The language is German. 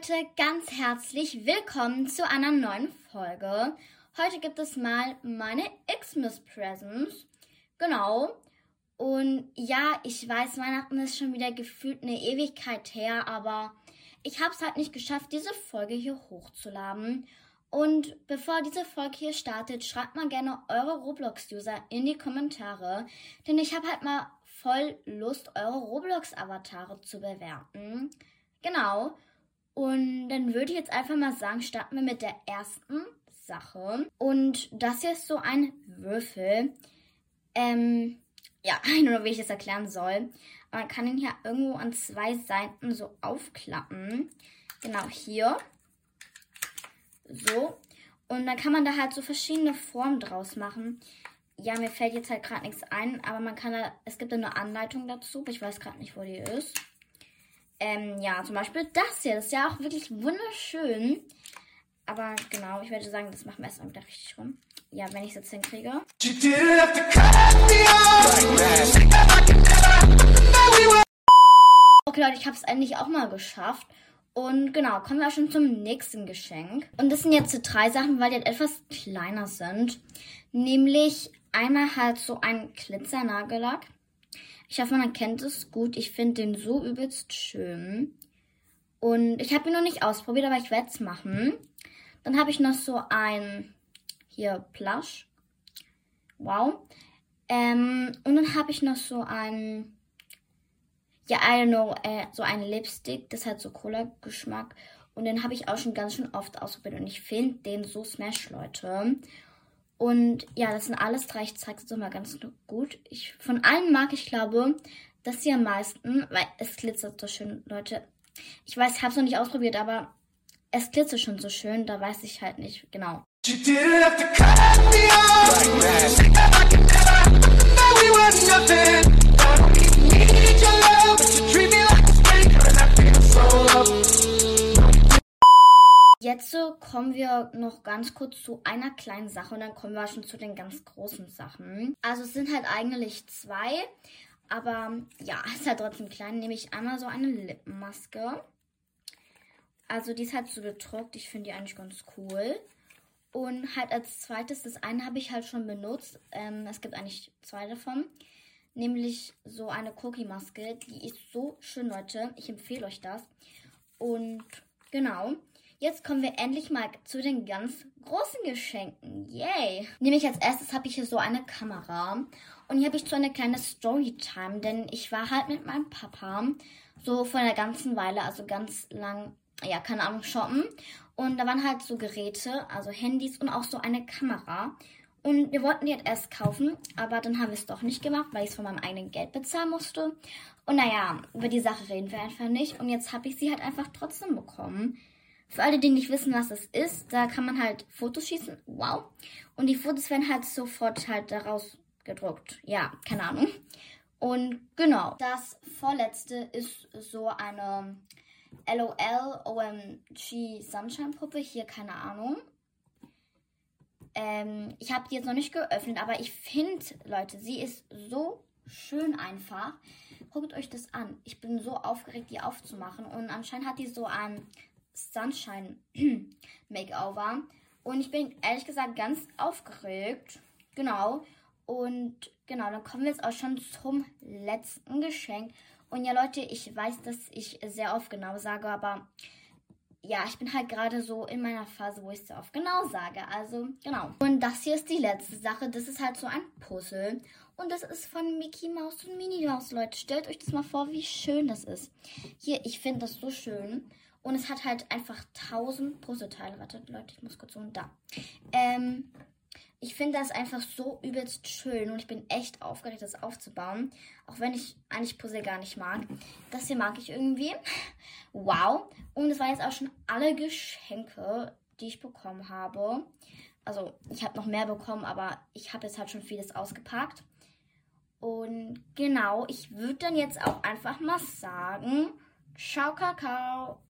Leute, ganz herzlich willkommen zu einer neuen Folge. Heute gibt es mal meine Xmas Presents. Genau. Und ja, ich weiß, Weihnachten ist schon wieder gefühlt eine Ewigkeit her, aber ich habe es halt nicht geschafft, diese Folge hier hochzuladen. Und bevor diese Folge hier startet, schreibt mal gerne eure Roblox-User in die Kommentare, denn ich habe halt mal voll Lust, eure Roblox-Avatare zu bewerten. Genau. Und dann würde ich jetzt einfach mal sagen, starten wir mit der ersten Sache. Und das hier ist so ein Würfel. Ähm, ja, keine Ahnung, wie ich das erklären soll. Man kann ihn hier irgendwo an zwei Seiten so aufklappen. Genau hier. So. Und dann kann man da halt so verschiedene Formen draus machen. Ja, mir fällt jetzt halt gerade nichts ein, aber man kann da, es gibt eine Anleitung dazu, ich weiß gerade nicht, wo die ist. Ähm, ja, zum Beispiel das hier. Das ist ja auch wirklich wunderschön. Aber genau, ich würde sagen, das machen wir erstmal wieder richtig rum. Ja, wenn ich es jetzt hinkriege. Okay, Leute, ich habe es endlich auch mal geschafft. Und genau, kommen wir schon zum nächsten Geschenk. Und das sind jetzt so drei Sachen, weil die halt etwas kleiner sind. Nämlich einmal halt so ein Glitzernagellack. Ich hoffe, man kennt es gut. Ich finde den so übelst schön. Und ich habe ihn noch nicht ausprobiert, aber ich werde es machen. Dann habe ich noch so ein hier Plush. Wow. Ähm, und dann habe ich noch so ein ja, I don't know, äh, so ein Lipstick, das hat so Cola-Geschmack. Und den habe ich auch schon ganz schön oft ausprobiert. Und ich finde den so smash, Leute. Und ja, das sind alles drei. Ich zeige es mal ganz gut. Ich, von allen mag ich, glaube, das hier am meisten, weil es glitzert so schön, Leute. Ich weiß, ich habe es noch nicht ausprobiert, aber es glitzert schon so schön. Da weiß ich halt nicht genau. Kommen wir noch ganz kurz zu einer kleinen Sache und dann kommen wir schon zu den ganz großen Sachen. Also es sind halt eigentlich zwei, aber ja, es ist halt trotzdem klein. Nämlich einmal so eine Lippenmaske. Also die ist halt so gedruckt. Ich finde die eigentlich ganz cool. Und halt als zweites, das eine habe ich halt schon benutzt. Ähm, es gibt eigentlich zwei davon. Nämlich so eine Cookie-Maske. Die ist so schön, Leute. Ich empfehle euch das. Und genau. Jetzt kommen wir endlich mal zu den ganz großen Geschenken. Yay! Nämlich als erstes habe ich hier so eine Kamera. Und hier habe ich so eine kleine Storytime, denn ich war halt mit meinem Papa so vor einer ganzen Weile, also ganz lang, ja, keine Ahnung, shoppen. Und da waren halt so Geräte, also Handys und auch so eine Kamera. Und wir wollten die halt erst kaufen, aber dann haben wir es doch nicht gemacht, weil ich es von meinem eigenen Geld bezahlen musste. Und naja, über die Sache reden wir einfach nicht. Und jetzt habe ich sie halt einfach trotzdem bekommen. Für alle, die nicht wissen, was es ist, da kann man halt Fotos schießen. Wow. Und die Fotos werden halt sofort halt daraus gedruckt. Ja, keine Ahnung. Und genau, das vorletzte ist so eine LOL OMG Sunshine Puppe. Hier, keine Ahnung. Ähm, ich habe die jetzt noch nicht geöffnet, aber ich finde, Leute, sie ist so schön einfach. Guckt euch das an. Ich bin so aufgeregt, die aufzumachen. Und anscheinend hat die so ein Sunshine Makeover. Und ich bin ehrlich gesagt ganz aufgeregt. Genau. Und genau, dann kommen wir jetzt auch schon zum letzten Geschenk. Und ja, Leute, ich weiß, dass ich sehr oft genau sage, aber ja, ich bin halt gerade so in meiner Phase, wo ich sehr oft genau sage. Also, genau. Und das hier ist die letzte Sache. Das ist halt so ein Puzzle. Und das ist von Mickey Mouse und Minnie Mouse, Leute. Stellt euch das mal vor, wie schön das ist. Hier, ich finde das so schön. Und es hat halt einfach 1000 Puzzleteile. Warte, Leute, ich muss kurz und da. Ähm, ich finde das einfach so übelst schön und ich bin echt aufgeregt, das aufzubauen. Auch wenn ich eigentlich Puzzle gar nicht mag. Das hier mag ich irgendwie. Wow. Und es waren jetzt auch schon alle Geschenke, die ich bekommen habe. Also, ich habe noch mehr bekommen, aber ich habe jetzt halt schon vieles ausgepackt. Und genau, ich würde dann jetzt auch einfach mal sagen, ciao, Kakao.